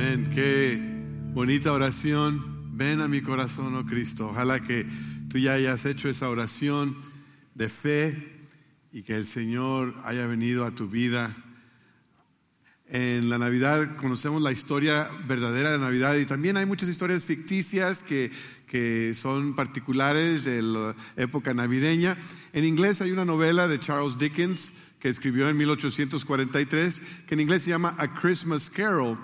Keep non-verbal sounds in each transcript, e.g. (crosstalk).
Amén. Qué bonita oración. Ven a mi corazón, oh Cristo. Ojalá que tú ya hayas hecho esa oración de fe y que el Señor haya venido a tu vida. En la Navidad conocemos la historia verdadera de Navidad y también hay muchas historias ficticias que, que son particulares de la época navideña. En inglés hay una novela de Charles Dickens que escribió en 1843, que en inglés se llama A Christmas Carol.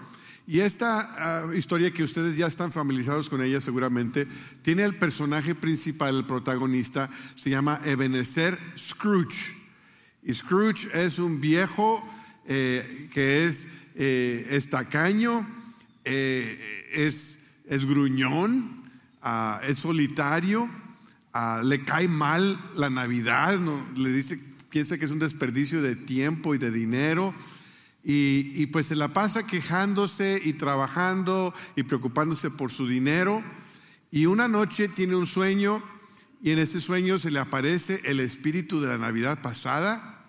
Y esta ah, historia que ustedes ya están familiarizados con ella seguramente, tiene el personaje principal, el protagonista, se llama Ebenezer Scrooge. Y Scrooge es un viejo eh, que es, eh, estacaño, eh, es, es, gruñón, ah, es solitario, ah, le cae mal la Navidad, le dice piensa que es un desperdicio de tiempo y de dinero. Y, pues se la pasa quejándose y trabajando y preocupándose por su dinero. Y una noche tiene un sueño y en ese sueño se le aparece el espíritu de la Navidad pasada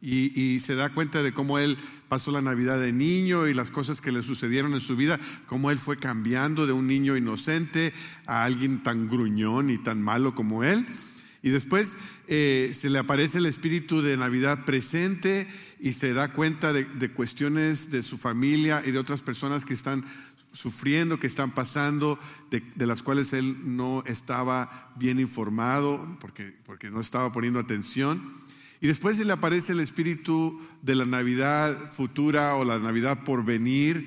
y, se da cuenta de cómo él pasó la Navidad de niño y las cosas que le sucedieron en su vida, cómo él fue cambiando de un niño inocente a alguien tan gruñón y tan malo como él. Y después eh, se le aparece el espíritu de Navidad presente y se da cuenta de, cuestiones de su familia y de otras personas que están sufriendo, que están pasando, de, las cuales él no estaba bien informado porque, porque no estaba poniendo atención. Y después se le aparece el espíritu de la Navidad futura o la Navidad por venir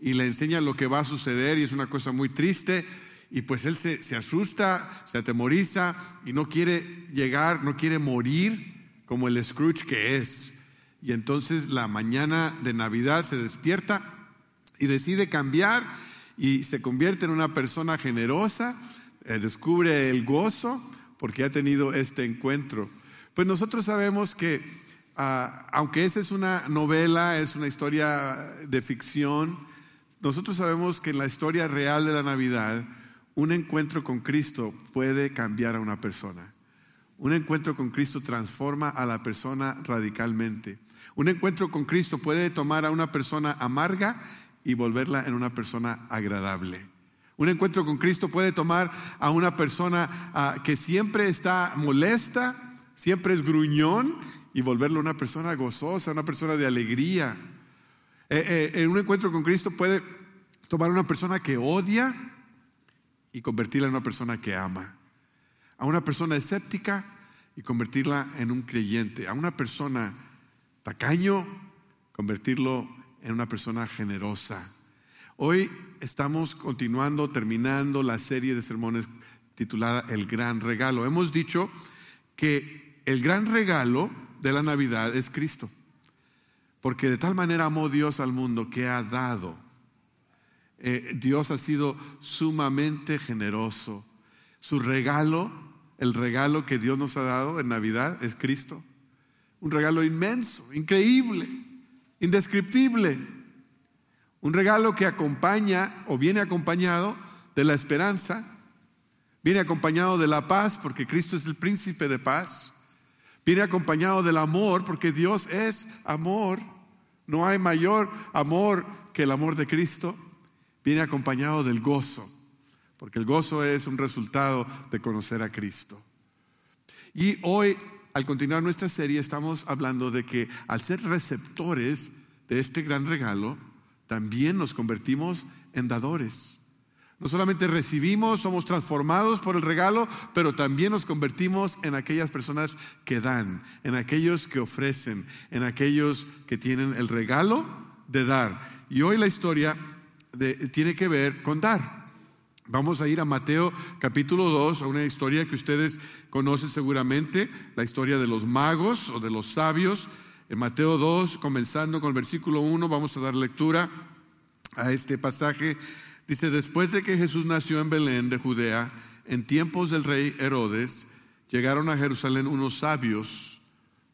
y le enseña lo que va a suceder y es una cosa muy triste y pues él se, asusta, se atemoriza y no quiere llegar, no quiere morir como el Scrooge que es. Y entonces la mañana de Navidad se despierta y decide cambiar y se convierte en una persona generosa, eh, descubre el gozo porque ha tenido este encuentro. Pues nosotros sabemos que, ah, aunque esa es una novela, es una historia de ficción, nosotros sabemos que en la historia real de la Navidad, un encuentro con Cristo puede cambiar a una persona. Un encuentro con Cristo transforma a la persona radicalmente. Un encuentro con Cristo puede tomar a una persona amarga y volverla en una persona agradable. Un encuentro con Cristo puede tomar a una persona ah, que siempre está molesta, siempre es gruñón y volverla una persona gozosa, una persona de alegría. Eh, eh, un encuentro con Cristo puede tomar a una persona que odia y convertirla en una persona que ama. A una persona escéptica y convertirla en un creyente. A una persona tacaño, convertirlo en una persona generosa. Hoy estamos continuando, terminando la serie de sermones titulada El Gran Regalo. Hemos dicho que el gran regalo de la Navidad es Cristo. Porque de tal manera amó Dios al mundo que ha dado eh, Dios ha sido sumamente generoso. Su regalo, el regalo que Dios nos ha dado en Navidad es Cristo. Un regalo inmenso, increíble, indescriptible. Un regalo que acompaña o viene acompañado de la esperanza, viene acompañado de la paz, porque Cristo es el príncipe de paz. Viene acompañado del amor, porque Dios es amor. No hay mayor amor que el amor de Cristo viene acompañado del gozo, porque el gozo es un resultado de conocer a Cristo. Y hoy, al continuar nuestra serie, estamos hablando de que al ser receptores de este gran regalo, también nos convertimos en dadores. No solamente recibimos, somos transformados por el regalo, pero también nos convertimos en aquellas personas que dan, en aquellos que ofrecen, en aquellos que tienen el regalo de dar. Y hoy la historia tiene que ver con dar. Vamos a ir a Mateo capítulo 2, a una historia que ustedes conocen seguramente, la historia de los magos o de los sabios. En Mateo 2, comenzando con el versículo 1, vamos a dar lectura a este pasaje. Dice, después de que Jesús nació en Belén de Judea, en tiempos del rey Herodes, llegaron a Jerusalén unos sabios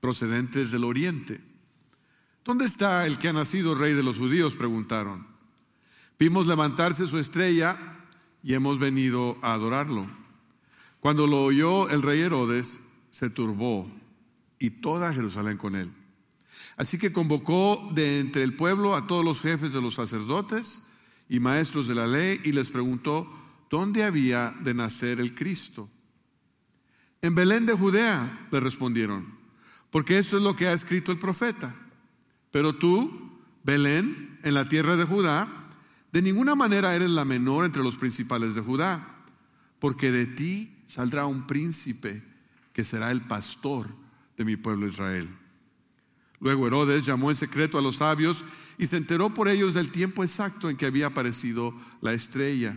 procedentes del oriente. ¿Dónde está el que ha nacido rey de los judíos? preguntaron. Vimos levantarse su estrella y hemos venido a adorarlo. Cuando lo oyó el rey Herodes, se turbó y toda Jerusalén con él. Así que convocó de entre el pueblo a todos los jefes de los sacerdotes y maestros de la ley y les preguntó dónde había de nacer el Cristo. En Belén de Judea, le respondieron, porque esto es lo que ha escrito el profeta. Pero tú, Belén, en la tierra de Judá, de ninguna manera eres la menor entre los principales de Judá, porque de ti saldrá un príncipe que será el pastor de mi pueblo Israel. Luego Herodes llamó en secreto a los sabios y se enteró por ellos del tiempo exacto en que había aparecido la estrella.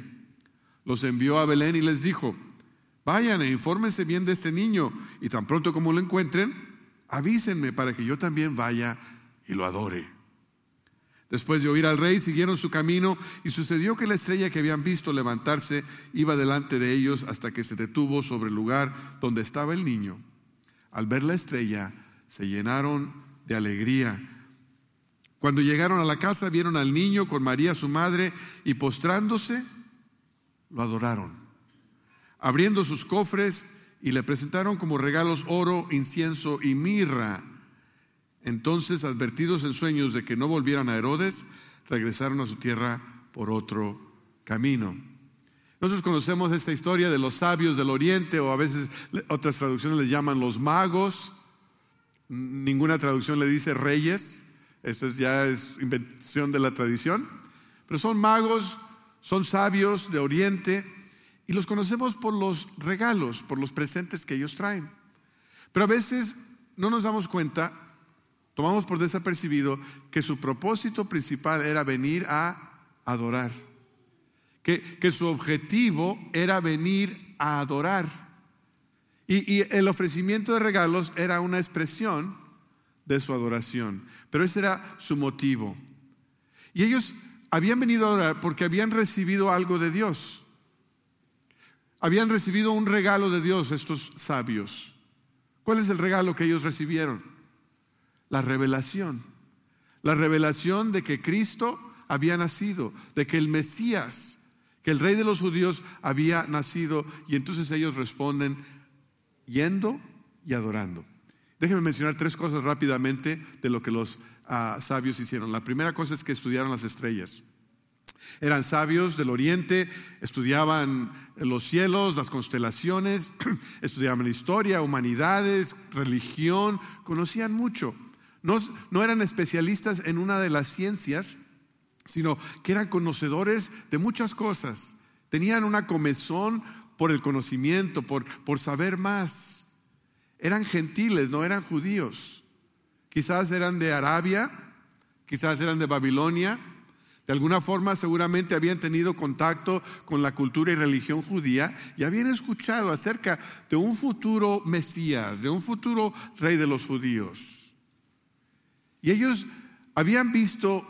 Los envió a Belén y les dijo, vayan e infórmense bien de este niño y tan pronto como lo encuentren, avísenme para que yo también vaya y lo adore. Después de oír al rey, siguieron su camino y sucedió que la estrella que habían visto levantarse iba delante de ellos hasta que se detuvo sobre el lugar donde estaba el niño. Al ver la estrella, se llenaron de alegría. Cuando llegaron a la casa, vieron al niño con María su madre y postrándose, lo adoraron. Abriendo sus cofres y le presentaron como regalos oro, incienso y mirra. Entonces, advertidos en sueños de que no volvieran a Herodes, regresaron a su tierra por otro camino. Nosotros conocemos esta historia de los sabios del oriente o a veces otras traducciones le llaman los magos. Ninguna traducción le dice reyes. Eso ya es invención de la tradición. Pero son magos, son sabios de oriente y los conocemos por los regalos, por los presentes que ellos traen. Pero a veces no nos damos cuenta tomamos por desapercibido que su propósito principal era venir a adorar, que, que su objetivo era venir a adorar. Y, y, el ofrecimiento de regalos era una expresión de su adoración, pero ese era su motivo. Y ellos habían venido a adorar porque habían recibido algo de Dios. Habían recibido un regalo de Dios estos sabios. ¿Cuál es el regalo que ellos recibieron? La revelación. La revelación de que Cristo había nacido, de que el Mesías, que el rey de los judíos había nacido. Y entonces ellos responden yendo y adorando. Déjenme mencionar tres cosas rápidamente de lo que los ah, sabios hicieron. La primera cosa es que estudiaron las estrellas. Eran sabios del oriente, estudiaban los cielos, las constelaciones, (clears throat) estudiaban historia, humanidades, religión, conocían mucho. No, eran especialistas en una de las ciencias, sino que eran conocedores de muchas cosas. Tenían una comezón por el conocimiento, por, por saber más. Eran gentiles, no eran judíos. Quizás eran de Arabia, quizás eran de Babilonia. De alguna forma seguramente habían tenido contacto con la cultura y religión judía y habían escuchado acerca de un futuro Mesías, de un futuro rey de los judíos. Y ellos habían visto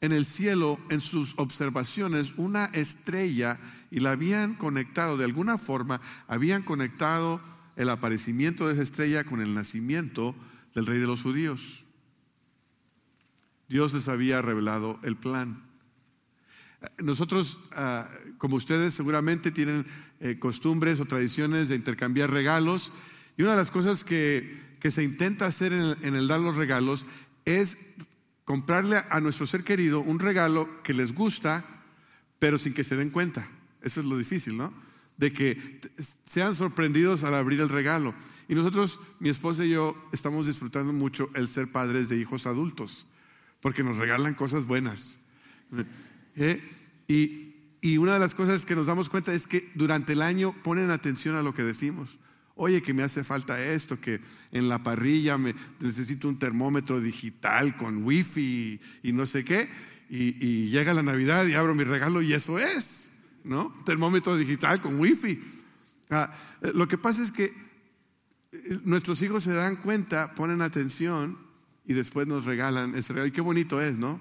en el cielo, en sus observaciones, una estrella y la habían conectado, de alguna forma, habían conectado el aparecimiento de esa estrella con el nacimiento del rey de los judíos. Dios les había revelado el plan. Nosotros, ah, como ustedes seguramente tienen eh, costumbres o tradiciones de intercambiar regalos, y una de las cosas que, se intenta hacer en el dar los regalos es comprarle a nuestro ser querido un regalo que les gusta, pero sin que se den cuenta. Eso es lo difícil, ¿no? De que sean sorprendidos al abrir el regalo. Y nosotros, mi esposa y yo, estamos disfrutando mucho el ser padres de hijos adultos, porque nos regalan cosas buenas. ¿Eh? Y, y una de las cosas que nos damos cuenta es que durante el año ponen atención a lo que decimos. Oye, que me hace falta esto, que en la parrilla me necesito un termómetro digital con wifi y, no sé qué. Y, llega la Navidad y abro mi regalo y eso es, ¿no? Termómetro digital con wifi. Ah, eh, lo que pasa es que eh, nuestros hijos se dan cuenta, ponen atención y después nos regalan ese regalo. Y qué bonito es, ¿no?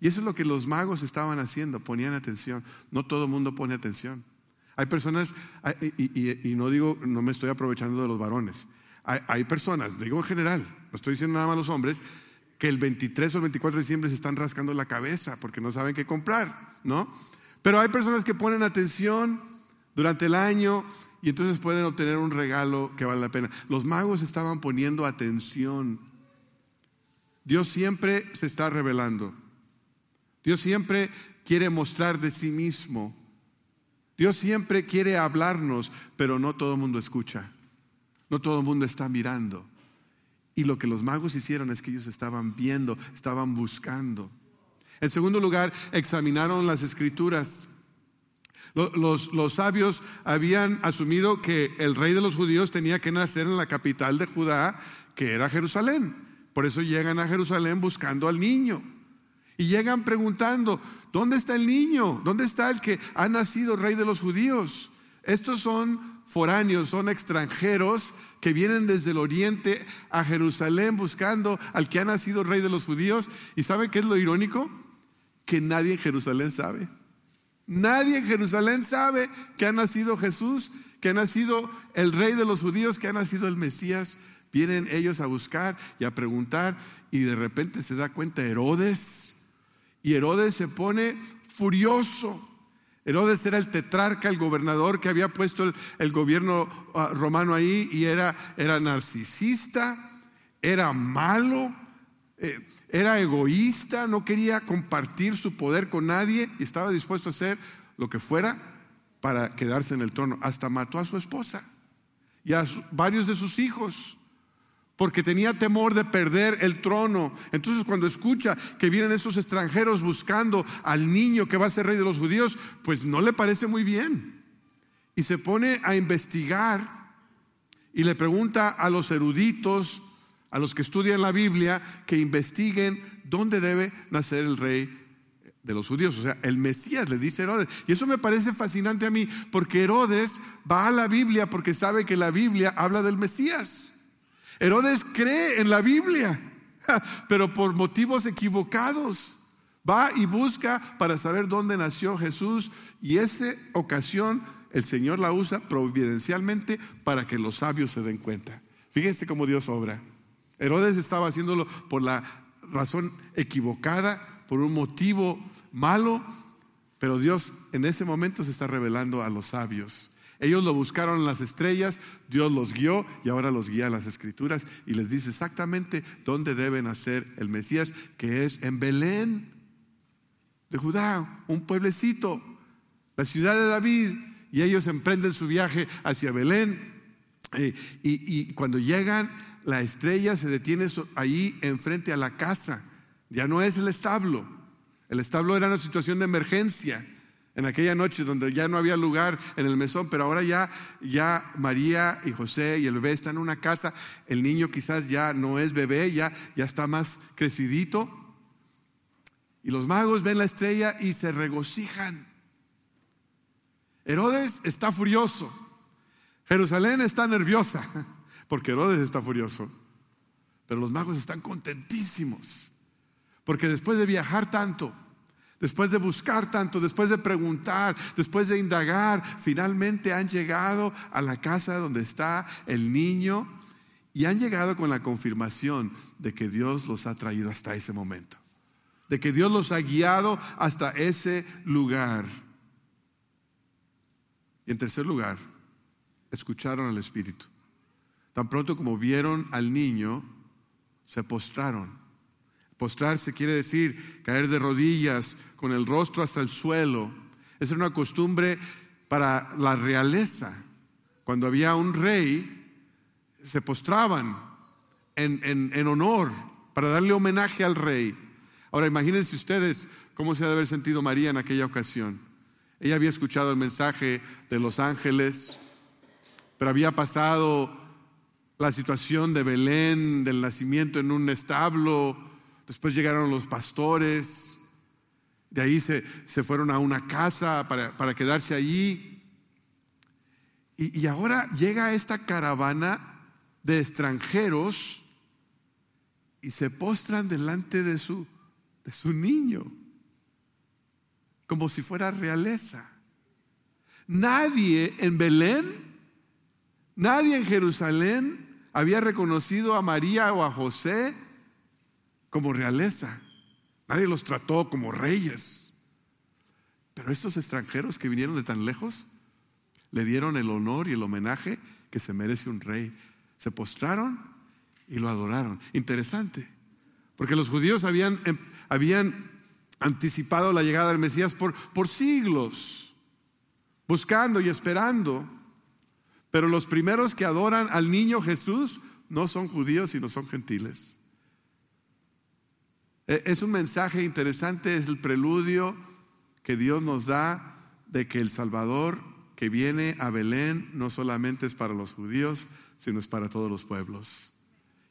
Y eso es lo que los magos estaban haciendo, ponían atención. No todo el mundo pone atención. Hay personas, y, no digo, no me estoy aprovechando de los varones, hay, personas, digo en general, no estoy diciendo nada más los hombres, que el 23 o el 24 de diciembre se están rascando la cabeza porque no saben qué comprar, ¿no? Pero hay personas que ponen atención durante el año y entonces pueden obtener un regalo que vale la pena. Los magos estaban poniendo atención. Dios siempre se está revelando. Dios siempre quiere mostrar de sí mismo. Dios siempre quiere hablarnos, pero no todo el mundo escucha. No todo el mundo está mirando. Y lo que los magos hicieron es que ellos estaban viendo, estaban buscando. En segundo lugar, examinaron las escrituras. Los, los, sabios habían asumido que el rey de los judíos tenía que nacer en la capital de Judá, que era Jerusalén. Por eso llegan a Jerusalén buscando al niño. Y llegan preguntando, ¿dónde está el niño? ¿Dónde está el que ha nacido rey de los judíos? Estos son foráneos, son extranjeros que vienen desde el oriente a Jerusalén buscando al que ha nacido rey de los judíos. ¿Y saben qué es lo irónico? Que nadie en Jerusalén sabe. Nadie en Jerusalén sabe que ha nacido Jesús, que ha nacido el rey de los judíos, que ha nacido el Mesías. Vienen ellos a buscar y a preguntar y de repente se da cuenta Herodes y Herodes se pone furioso. Herodes era el tetrarca, el gobernador que había puesto el, gobierno ah, romano ahí y era, era narcisista, era malo, eh, era egoísta, no quería compartir su poder con nadie y estaba dispuesto a hacer lo que fuera para quedarse en el trono. Hasta mató a su esposa y a varios de sus hijos porque tenía temor de perder el trono. Entonces cuando escucha que vienen esos extranjeros buscando al niño que va a ser rey de los judíos, pues no le parece muy bien. Y se pone a investigar y le pregunta a los eruditos, a los que estudian la Biblia, que investiguen dónde debe nacer el rey de los judíos, o sea, el Mesías, le dice Herodes. Y eso me parece fascinante a mí, porque Herodes va a la Biblia porque sabe que la Biblia habla del Mesías. Herodes cree en la Biblia, (laughs) pero por motivos equivocados. Va y busca para saber dónde nació Jesús y esa ocasión el Señor la usa providencialmente para que los sabios se den cuenta. Fíjense cómo Dios obra. Herodes estaba haciéndolo por la razón equivocada, por un motivo malo, pero Dios en ese momento se está revelando a los sabios. Ellos lo buscaron en las estrellas, Dios los guió y ahora los guía las escrituras y les dice exactamente dónde deben nacer el Mesías, que es en Belén de Judá, un pueblecito, la ciudad de David. Y ellos emprenden su viaje hacia Belén. Eh, y, y, cuando llegan, la estrella se detiene ahí enfrente a la casa. Ya no es el establo. El establo era una situación de emergencia en aquella noche donde ya no había lugar en el mesón, pero ahora ya, ya María y José y el bebé están en una casa, el niño quizás ya no es bebé, ya, ya está más crecidito. Y los magos ven la estrella y se regocijan. Herodes está furioso. Jerusalén está nerviosa, (laughs) porque Herodes está furioso. Pero los magos están contentísimos, porque después de viajar tanto, Después de buscar tanto, después de preguntar, después de indagar, finalmente han llegado a la casa donde está el niño y han llegado con la confirmación de que Dios los ha traído hasta ese momento, de que Dios los ha guiado hasta ese lugar. Y en tercer lugar, escucharon al Espíritu. Tan pronto como vieron al niño, se postraron Postrarse quiere decir caer de rodillas con el rostro hasta el suelo. Es una costumbre para la realeza. Cuando había un rey, se postraban en, en, honor, para darle homenaje al rey. Ahora imagínense ustedes cómo se ha de haber sentido María en aquella ocasión. Ella había escuchado el mensaje de los ángeles, pero había pasado la situación de Belén, del nacimiento en un establo, Después llegaron los pastores, de ahí se, se fueron a una casa para, para quedarse allí. Y, y, ahora llega esta caravana de extranjeros y se postran delante de su, de su niño, como si fuera realeza. Nadie en Belén, nadie en Jerusalén había reconocido a María o a José como realeza. Nadie los trató como reyes. Pero estos extranjeros que vinieron de tan lejos le dieron el honor y el homenaje que se merece un rey. Se postraron y lo adoraron. Interesante, porque los judíos habían, em, habían anticipado la llegada del Mesías por, por siglos, buscando y esperando. Pero los primeros que adoran al niño Jesús no son judíos, sino son gentiles. E, es un mensaje interesante, es el preludio que Dios nos da de que el Salvador que viene a Belén no solamente es para los judíos, sino es para todos los pueblos.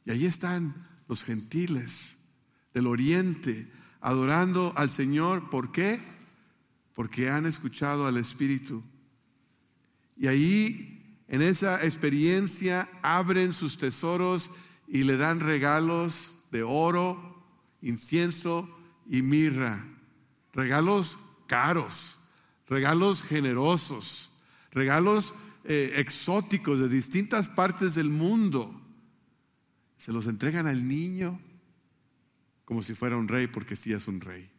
Y ahí están los gentiles del oriente adorando al Señor. ¿Por qué? Porque han escuchado al Espíritu. Y ahí en esa experiencia abren sus tesoros y le dan regalos de oro, incienso y mirra. Regalos caros, regalos generosos, regalos eh, exóticos de distintas partes del mundo. Se los entregan al niño como si fuera un rey, porque sí es un rey.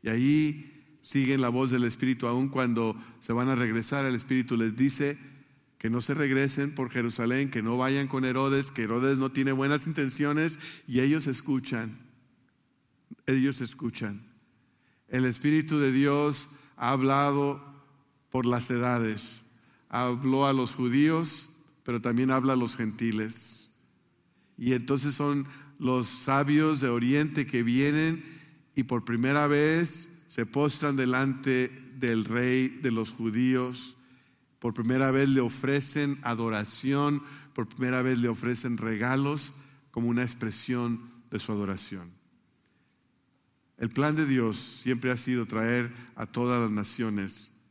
Y ahí siguen la voz del Espíritu, aun cuando se van a regresar, el Espíritu les dice, que no se regresen por Jerusalén, que no vayan con Herodes, que Herodes no tiene buenas intenciones y ellos escuchan, ellos escuchan. El Espíritu de Dios ha hablado por las edades, habló a los judíos, pero también habla a los gentiles. Y entonces son los sabios de Oriente que vienen y por primera vez se postran delante del rey de los judíos por primera vez le ofrecen adoración, por primera vez le ofrecen regalos como una expresión de su adoración. El plan de Dios siempre ha sido traer a todas las naciones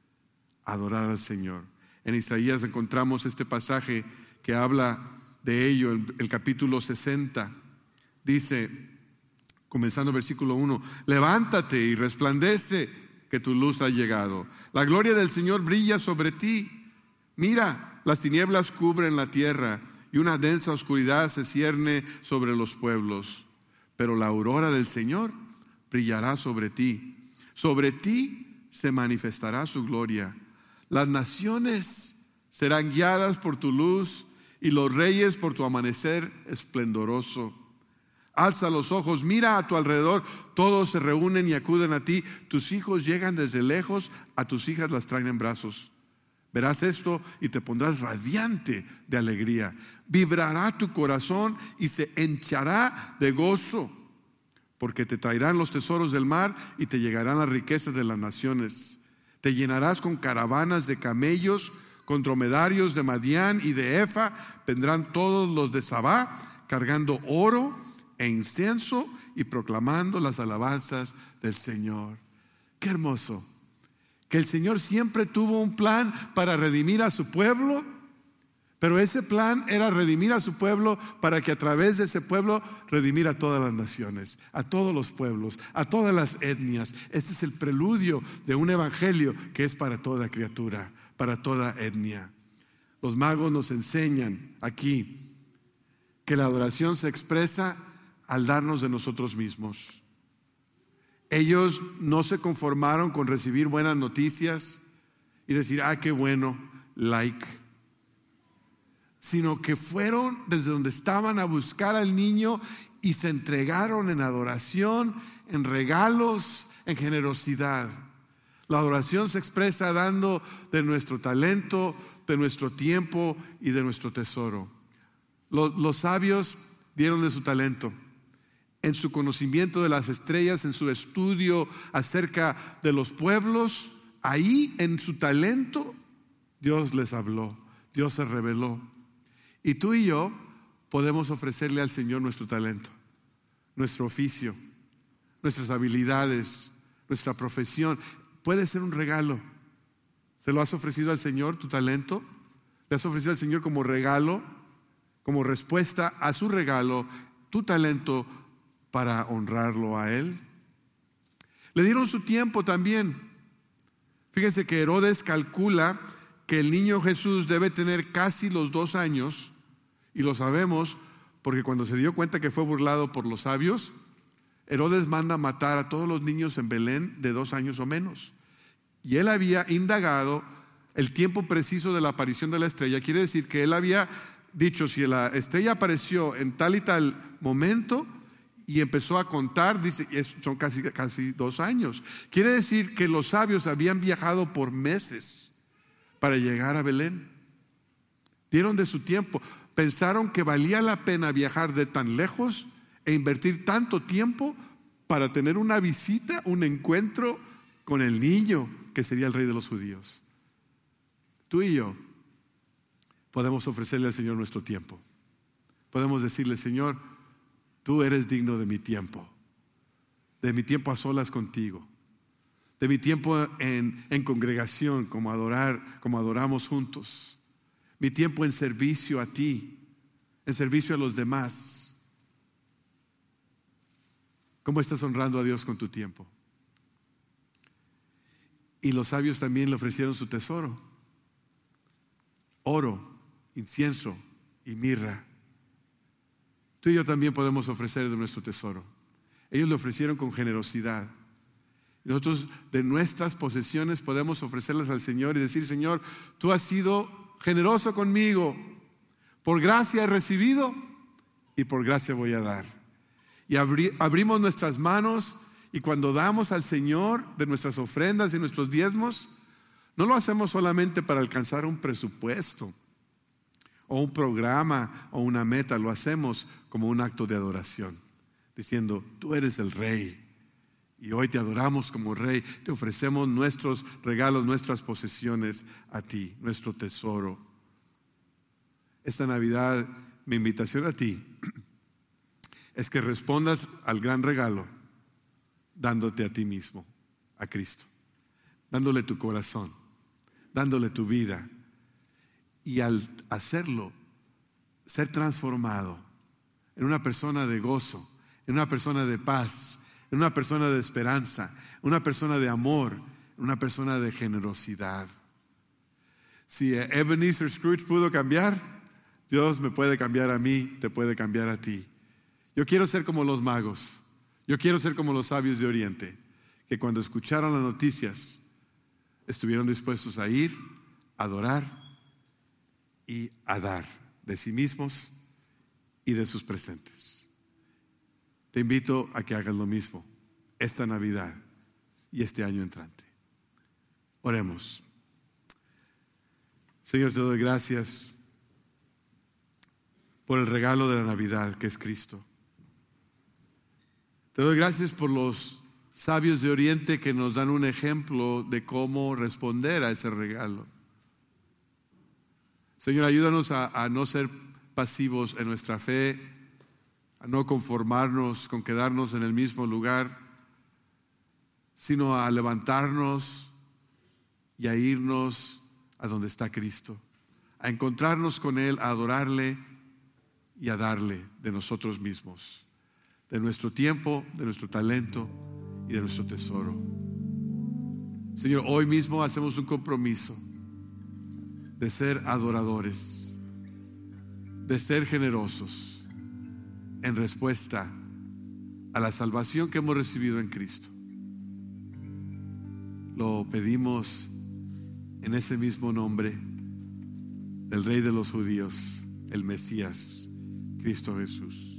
a adorar al Señor. En Isaías encontramos este pasaje que habla de ello, el, el capítulo 60. Dice, comenzando versículo 1, levántate y resplandece que tu luz ha llegado. La gloria del Señor brilla sobre ti. Mira, las tinieblas cubren la tierra y una densa oscuridad se cierne sobre los pueblos, pero la aurora del Señor brillará sobre ti. Sobre ti se manifestará su gloria. Las naciones serán guiadas por tu luz y los reyes por tu amanecer esplendoroso. Alza los ojos, mira a tu alrededor, todos se reúnen y acuden a ti. Tus hijos llegan desde lejos, a tus hijas las traen en brazos. Verás esto y te pondrás radiante de alegría. Vibrará tu corazón y se hinchará de gozo, porque te traerán los tesoros del mar y te llegarán las riquezas de las naciones. Te llenarás con caravanas de camellos, con dromedarios de Madián y de Efa. Vendrán todos los de Sabá cargando oro e incienso y proclamando las alabanzas del Señor. Qué hermoso que el Señor siempre tuvo un plan para redimir a su pueblo, pero ese plan era redimir a su pueblo para que a través de ese pueblo redimir a todas las naciones, a todos los pueblos, a todas las etnias. Ese es el preludio de un evangelio que es para toda criatura, para toda etnia. Los magos nos enseñan aquí que la adoración se expresa al darnos de nosotros mismos. Ellos no se conformaron con recibir buenas noticias y decir, ah, qué bueno, like, sino que fueron desde donde estaban a buscar al niño y se entregaron en adoración, en regalos, en generosidad. La adoración se expresa dando de nuestro talento, de nuestro tiempo y de nuestro tesoro. Los, sabios dieron de su talento en su conocimiento de las estrellas, en su estudio acerca de los pueblos, ahí en su talento, Dios les habló, Dios se reveló. Y tú y yo podemos ofrecerle al Señor nuestro talento, nuestro oficio, nuestras habilidades, nuestra profesión. Puede ser un regalo. ¿Se lo has ofrecido al Señor, tu talento? ¿Le has ofrecido al Señor como regalo, como respuesta a su regalo, tu talento para honrarlo a él. Le dieron su tiempo también. Fíjense que Herodes calcula que el niño Jesús debe tener casi los dos años, y lo sabemos porque cuando se dio cuenta que fue burlado por los sabios, Herodes manda matar a todos los niños en Belén de dos años o menos. Y él había indagado el tiempo preciso de la aparición de la estrella. Quiere decir que él había dicho, si la estrella apareció en tal y tal momento, y empezó a contar, dice, son casi, casi dos años. Quiere decir que los sabios habían viajado por meses para llegar a Belén. Dieron de su tiempo, pensaron que valía la pena viajar de tan lejos e invertir tanto tiempo para tener una visita, un encuentro con el niño que sería el rey de los judíos. Tú y yo podemos ofrecerle al Señor nuestro tiempo. Podemos decirle, Señor, tú eres digno de mi tiempo, de mi tiempo a solas contigo, de mi tiempo en, en congregación, como adorar, como adoramos juntos, mi tiempo en servicio a ti, en servicio a los demás. ¿Cómo estás honrando a Dios con tu tiempo? Y los sabios también le ofrecieron su tesoro, oro, incienso y mirra. Tú y yo también podemos ofrecer de nuestro tesoro. Ellos le ofrecieron con generosidad. Nosotros de nuestras posesiones podemos ofrecerlas al Señor y decir, Señor, tú has sido generoso conmigo. Por gracia he recibido y por gracia voy a dar. Y abrimos nuestras manos y cuando damos al Señor de nuestras ofrendas y nuestros diezmos, no lo hacemos solamente para alcanzar un presupuesto o un programa o una meta, lo hacemos como un acto de adoración, diciendo, tú eres el rey. Y hoy te adoramos como rey, te ofrecemos nuestros regalos, nuestras posesiones a ti, nuestro tesoro. Esta Navidad, mi invitación a ti es que respondas al gran regalo dándote a ti mismo, a Cristo, dándole tu corazón, dándole tu vida. Y al hacerlo, ser transformado en una persona de gozo, en una persona de paz, una persona de esperanza, una persona de amor, una persona de generosidad. Si Ebenezer Scrooge pudo cambiar, Dios me puede cambiar a mí, te puede cambiar a ti. Yo quiero ser como los magos. Yo quiero ser como los sabios de Oriente, que cuando escucharon las noticias estuvieron dispuestos a ir, a adorar y a dar de sí mismos y de sus presentes. Te invito a que hagas lo mismo esta Navidad y este año entrante. Oremos. Señor, te doy gracias por el regalo de la Navidad que es Cristo. Te doy gracias por los sabios de Oriente que nos dan un ejemplo de cómo responder a ese regalo. Señor, ayúdanos a, no ser pasivos en nuestra fe, a no conformarnos con quedarnos en el mismo lugar, sino a levantarnos y a irnos a donde está Cristo, a encontrarnos con Él, a adorarle y a darle de nosotros mismos de nuestro tiempo, de nuestro talento y de nuestro tesoro. Señor, hoy mismo hacemos un compromiso de ser adoradores, de ser generosos en respuesta a la salvación que hemos recibido en Cristo. Lo pedimos en ese mismo nombre del Rey de los Judíos, el Mesías, Cristo Jesús.